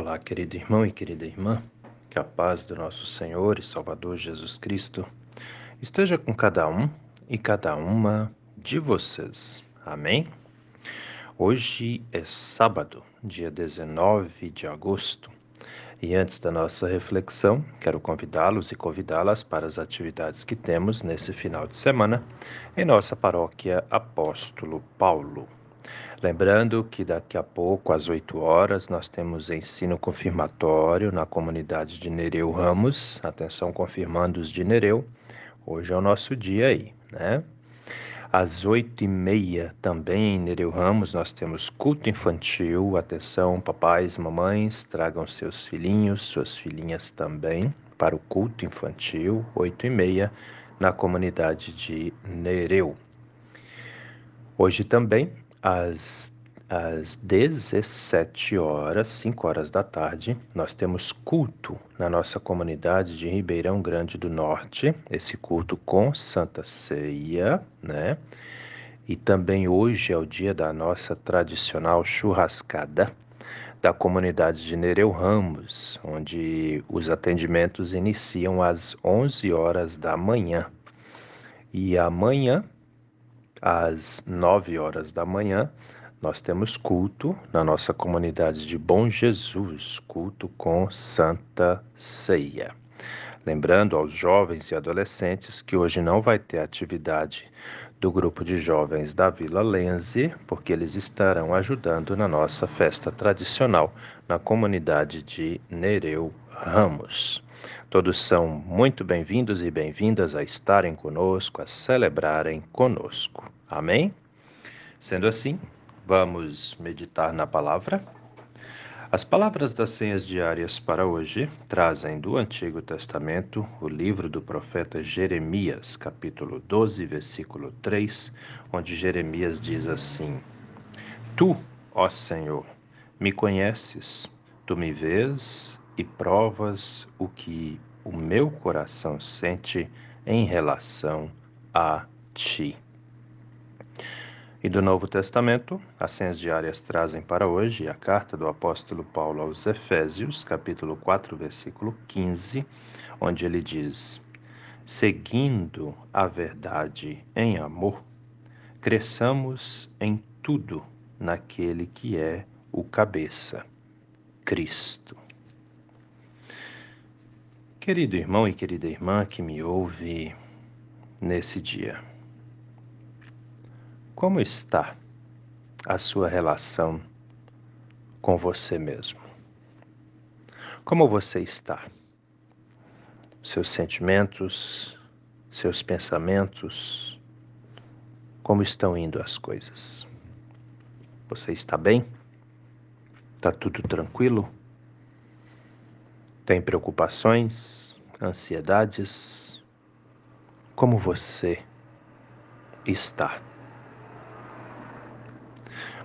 Olá, querido irmão e querida irmã, que a paz do nosso Senhor e Salvador Jesus Cristo esteja com cada um e cada uma de vocês. Amém? Hoje é sábado, dia 19 de agosto, e antes da nossa reflexão, quero convidá-los e convidá-las para as atividades que temos nesse final de semana em nossa paróquia Apóstolo Paulo. Lembrando que daqui a pouco, às 8 horas, nós temos ensino confirmatório na comunidade de Nereu Ramos. Atenção, confirmando os de Nereu. Hoje é o nosso dia aí, né? Às oito e meia também em Nereu Ramos nós temos culto infantil. Atenção, papais, mamães, tragam seus filhinhos, suas filhinhas também para o culto infantil, oito e meia, na comunidade de Nereu. Hoje também às, às 17 horas, 5 horas da tarde, nós temos culto na nossa comunidade de Ribeirão Grande do Norte, esse culto com Santa Ceia, né? E também hoje é o dia da nossa tradicional churrascada da comunidade de Nereu Ramos, onde os atendimentos iniciam às 11 horas da manhã. E amanhã, às 9 horas da manhã, nós temos culto na nossa comunidade de Bom Jesus, culto com Santa Ceia. Lembrando aos jovens e adolescentes que hoje não vai ter atividade do grupo de jovens da Vila Lenze, porque eles estarão ajudando na nossa festa tradicional na comunidade de Nereu Ramos. Todos são muito bem-vindos e bem-vindas a estarem conosco, a celebrarem conosco. Amém? Sendo assim, vamos meditar na palavra. As palavras das senhas diárias para hoje trazem do Antigo Testamento o livro do profeta Jeremias, capítulo 12, versículo 3, onde Jeremias diz assim: Tu, ó Senhor, me conheces, tu me vês e provas o que o meu coração sente em relação a ti. E do Novo Testamento, as senhas diárias trazem para hoje a carta do apóstolo Paulo aos Efésios, capítulo 4, versículo 15, onde ele diz: Seguindo a verdade em amor, cresçamos em tudo naquele que é o cabeça, Cristo. Querido irmão e querida irmã que me ouve nesse dia, como está a sua relação com você mesmo? Como você está? Seus sentimentos, seus pensamentos, como estão indo as coisas? Você está bem? Está tudo tranquilo? Tem preocupações, ansiedades? Como você está?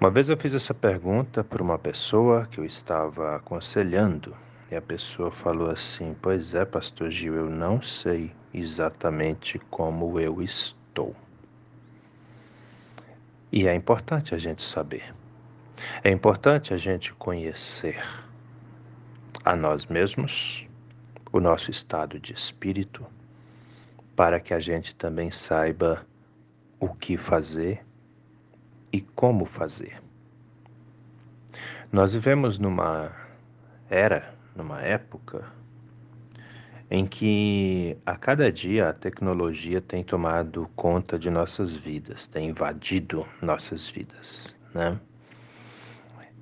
Uma vez eu fiz essa pergunta para uma pessoa que eu estava aconselhando e a pessoa falou assim: Pois é, Pastor Gil, eu não sei exatamente como eu estou. E é importante a gente saber. É importante a gente conhecer a nós mesmos, o nosso estado de espírito, para que a gente também saiba o que fazer e como fazer. Nós vivemos numa era, numa época, em que a cada dia a tecnologia tem tomado conta de nossas vidas, tem invadido nossas vidas, né?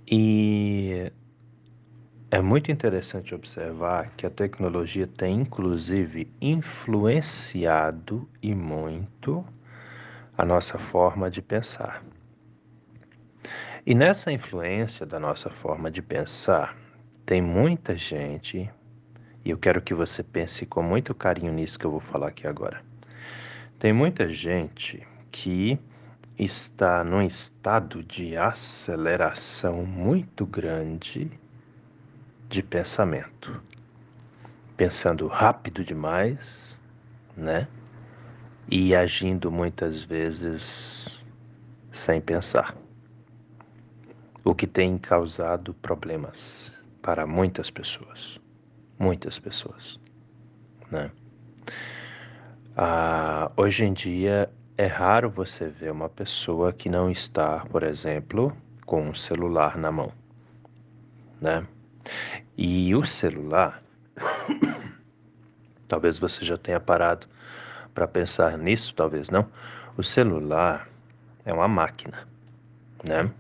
E é muito interessante observar que a tecnologia tem inclusive influenciado e muito a nossa forma de pensar. E nessa influência da nossa forma de pensar, tem muita gente, e eu quero que você pense com muito carinho nisso que eu vou falar aqui agora. Tem muita gente que está num estado de aceleração muito grande de pensamento. Pensando rápido demais, né? E agindo muitas vezes sem pensar. O que tem causado problemas, para muitas pessoas. Muitas pessoas. Né? Ah, hoje em dia é raro você ver uma pessoa que não está, por exemplo, com um celular na mão. Né? E o celular, talvez você já tenha parado para pensar nisso, talvez não. O celular é uma máquina, né?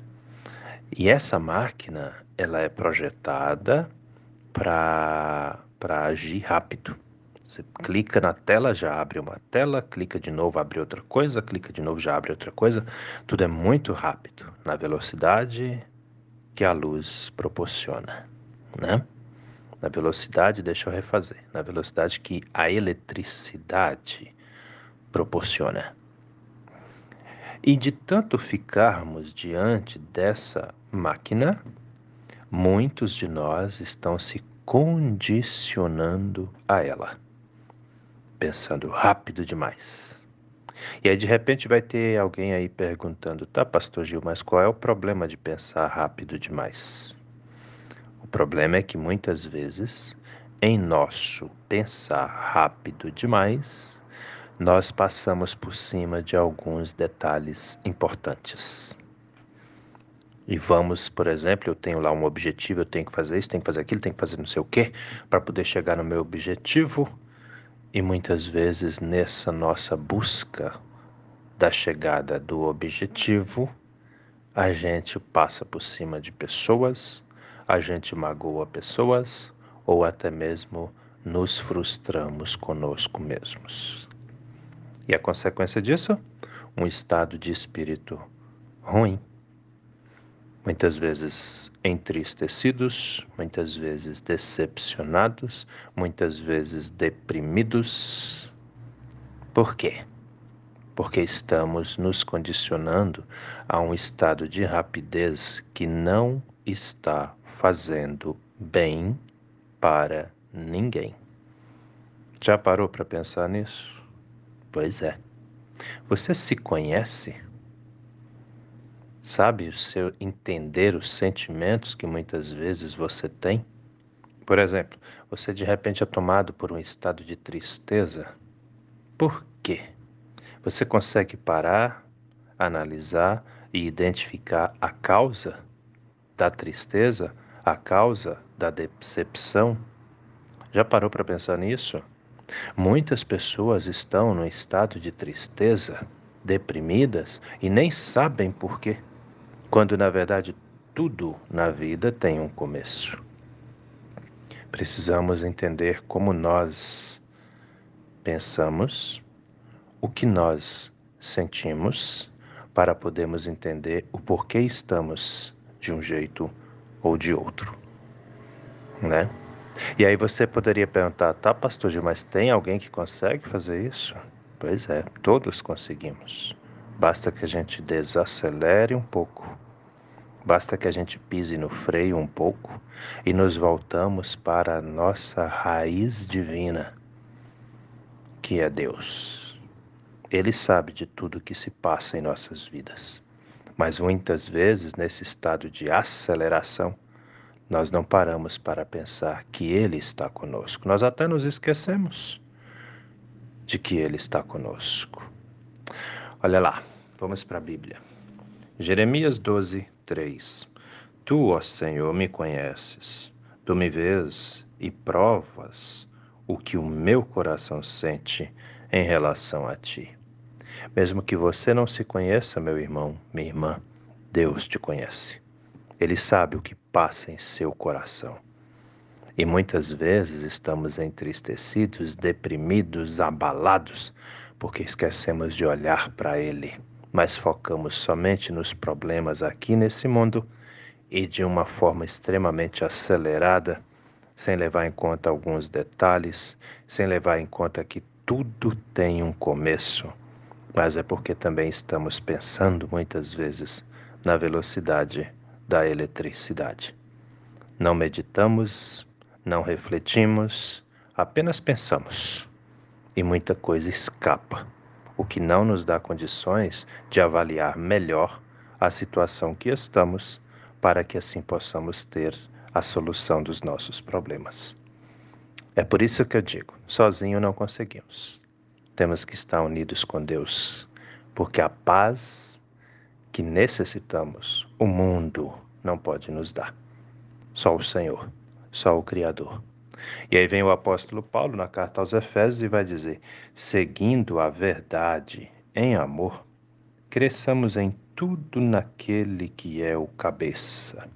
E essa máquina, ela é projetada para agir rápido. Você clica na tela, já abre uma tela, clica de novo, abre outra coisa, clica de novo, já abre outra coisa. Tudo é muito rápido, na velocidade que a luz proporciona, né? Na velocidade, deixa eu refazer, na velocidade que a eletricidade proporciona. E de tanto ficarmos diante dessa máquina, muitos de nós estão se condicionando a ela, pensando rápido demais. E aí de repente vai ter alguém aí perguntando: "Tá, pastor Gil, mas qual é o problema de pensar rápido demais?" O problema é que muitas vezes em nosso pensar rápido demais, nós passamos por cima de alguns detalhes importantes. E vamos, por exemplo, eu tenho lá um objetivo, eu tenho que fazer isso, tenho que fazer aquilo, tenho que fazer não sei o quê para poder chegar no meu objetivo. E muitas vezes nessa nossa busca da chegada do objetivo, a gente passa por cima de pessoas, a gente magoa pessoas ou até mesmo nos frustramos conosco mesmos. E a consequência disso? Um estado de espírito ruim. Muitas vezes entristecidos, muitas vezes decepcionados, muitas vezes deprimidos. Por quê? Porque estamos nos condicionando a um estado de rapidez que não está fazendo bem para ninguém. Já parou para pensar nisso? Pois é. Você se conhece? Sabe o seu entender os sentimentos que muitas vezes você tem? Por exemplo, você de repente é tomado por um estado de tristeza. Por quê? Você consegue parar, analisar e identificar a causa da tristeza, a causa da decepção? Já parou para pensar nisso? Muitas pessoas estão no estado de tristeza, deprimidas e nem sabem por quê, quando na verdade tudo na vida tem um começo. Precisamos entender como nós pensamos, o que nós sentimos, para podermos entender o porquê estamos de um jeito ou de outro, né? E aí você poderia perguntar, tá, pastor Gil, mas tem alguém que consegue fazer isso? Pois é, todos conseguimos. Basta que a gente desacelere um pouco. Basta que a gente pise no freio um pouco e nos voltamos para a nossa raiz divina, que é Deus. Ele sabe de tudo que se passa em nossas vidas. Mas muitas vezes, nesse estado de aceleração, nós não paramos para pensar que Ele está conosco. Nós até nos esquecemos de que Ele está conosco. Olha lá, vamos para a Bíblia. Jeremias 12, 3. Tu, ó Senhor, me conheces, tu me vês e provas o que o meu coração sente em relação a ti. Mesmo que você não se conheça, meu irmão, minha irmã, Deus te conhece. Ele sabe o que passa em seu coração. E muitas vezes estamos entristecidos, deprimidos, abalados, porque esquecemos de olhar para Ele, mas focamos somente nos problemas aqui nesse mundo e de uma forma extremamente acelerada, sem levar em conta alguns detalhes, sem levar em conta que tudo tem um começo, mas é porque também estamos pensando muitas vezes na velocidade da eletricidade. Não meditamos, não refletimos, apenas pensamos. E muita coisa escapa, o que não nos dá condições de avaliar melhor a situação que estamos, para que assim possamos ter a solução dos nossos problemas. É por isso que eu digo: sozinho não conseguimos. Temos que estar unidos com Deus, porque a paz que necessitamos, o mundo não pode nos dar. Só o Senhor, só o Criador. E aí vem o apóstolo Paulo na carta aos Efésios e vai dizer: seguindo a verdade em amor, cresçamos em tudo naquele que é o cabeça,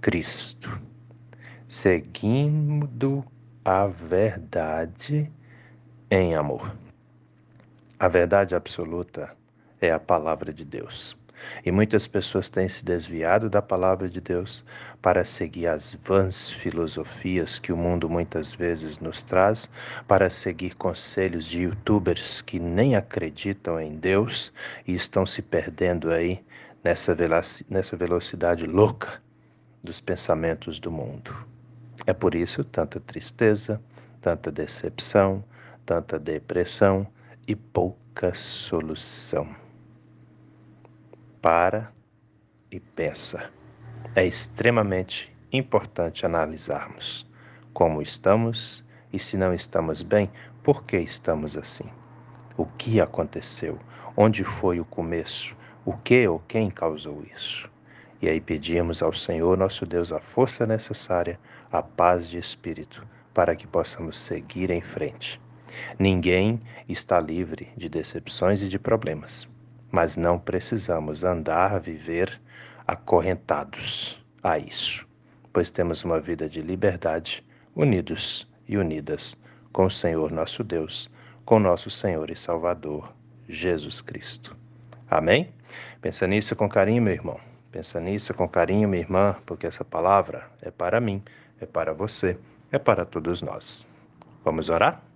Cristo, seguindo a verdade em amor. A verdade absoluta é a palavra de Deus. E muitas pessoas têm se desviado da palavra de Deus para seguir as vãs filosofias que o mundo muitas vezes nos traz, para seguir conselhos de youtubers que nem acreditam em Deus e estão se perdendo aí nessa, nessa velocidade louca dos pensamentos do mundo. É por isso tanta tristeza, tanta decepção, tanta depressão e pouca solução para e pensa. É extremamente importante analisarmos como estamos e se não estamos bem, por que estamos assim? O que aconteceu? Onde foi o começo? O que ou quem causou isso? E aí pedimos ao Senhor nosso Deus a força necessária, a paz de espírito, para que possamos seguir em frente. Ninguém está livre de decepções e de problemas mas não precisamos andar, viver acorrentados a isso, pois temos uma vida de liberdade, unidos e unidas com o Senhor nosso Deus, com nosso Senhor e Salvador, Jesus Cristo. Amém? Pensa nisso com carinho, meu irmão. Pensa nisso com carinho, minha irmã, porque essa palavra é para mim, é para você, é para todos nós. Vamos orar?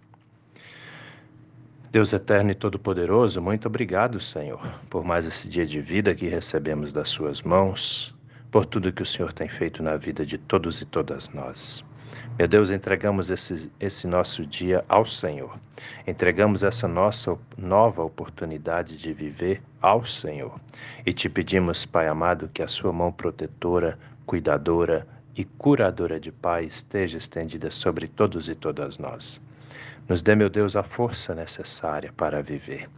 Deus eterno e todo-poderoso, muito obrigado, Senhor, por mais esse dia de vida que recebemos das Suas mãos, por tudo que o Senhor tem feito na vida de todos e todas nós. Meu Deus, entregamos esse, esse nosso dia ao Senhor. Entregamos essa nossa nova oportunidade de viver ao Senhor. E te pedimos, Pai amado, que a Sua mão protetora, cuidadora e curadora de paz esteja estendida sobre todos e todas nós. Nos dê, meu Deus, a força necessária para viver.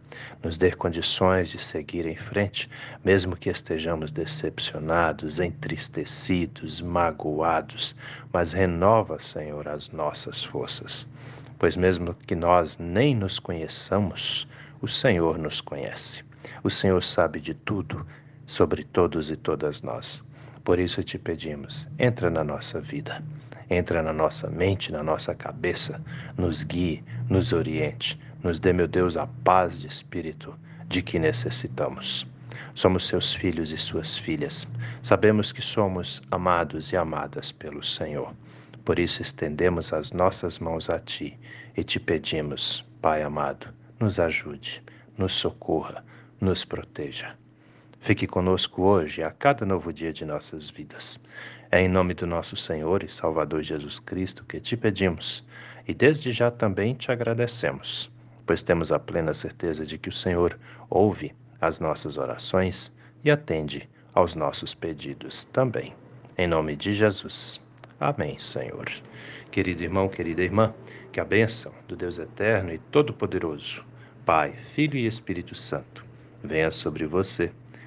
Nos dê condições de seguir em frente, mesmo que estejamos decepcionados, entristecidos, magoados, mas renova, Senhor, as nossas forças. Pois mesmo que nós nem nos conheçamos, o Senhor nos conhece. O Senhor sabe de tudo sobre todos e todas nós. Por isso te pedimos, entra na nossa vida entra na nossa mente, na nossa cabeça, nos guie, nos oriente, nos dê, meu Deus, a paz de espírito de que necessitamos. Somos seus filhos e suas filhas. Sabemos que somos amados e amadas pelo Senhor. Por isso estendemos as nossas mãos a Ti e te pedimos, Pai amado, nos ajude, nos socorra, nos proteja. Fique conosco hoje, a cada novo dia de nossas vidas. É em nome do nosso Senhor e Salvador Jesus Cristo que te pedimos e desde já também te agradecemos, pois temos a plena certeza de que o Senhor ouve as nossas orações e atende aos nossos pedidos também. Em nome de Jesus. Amém, Senhor. Querido irmão, querida irmã, que a bênção do Deus Eterno e Todo-Poderoso, Pai, Filho e Espírito Santo, venha sobre você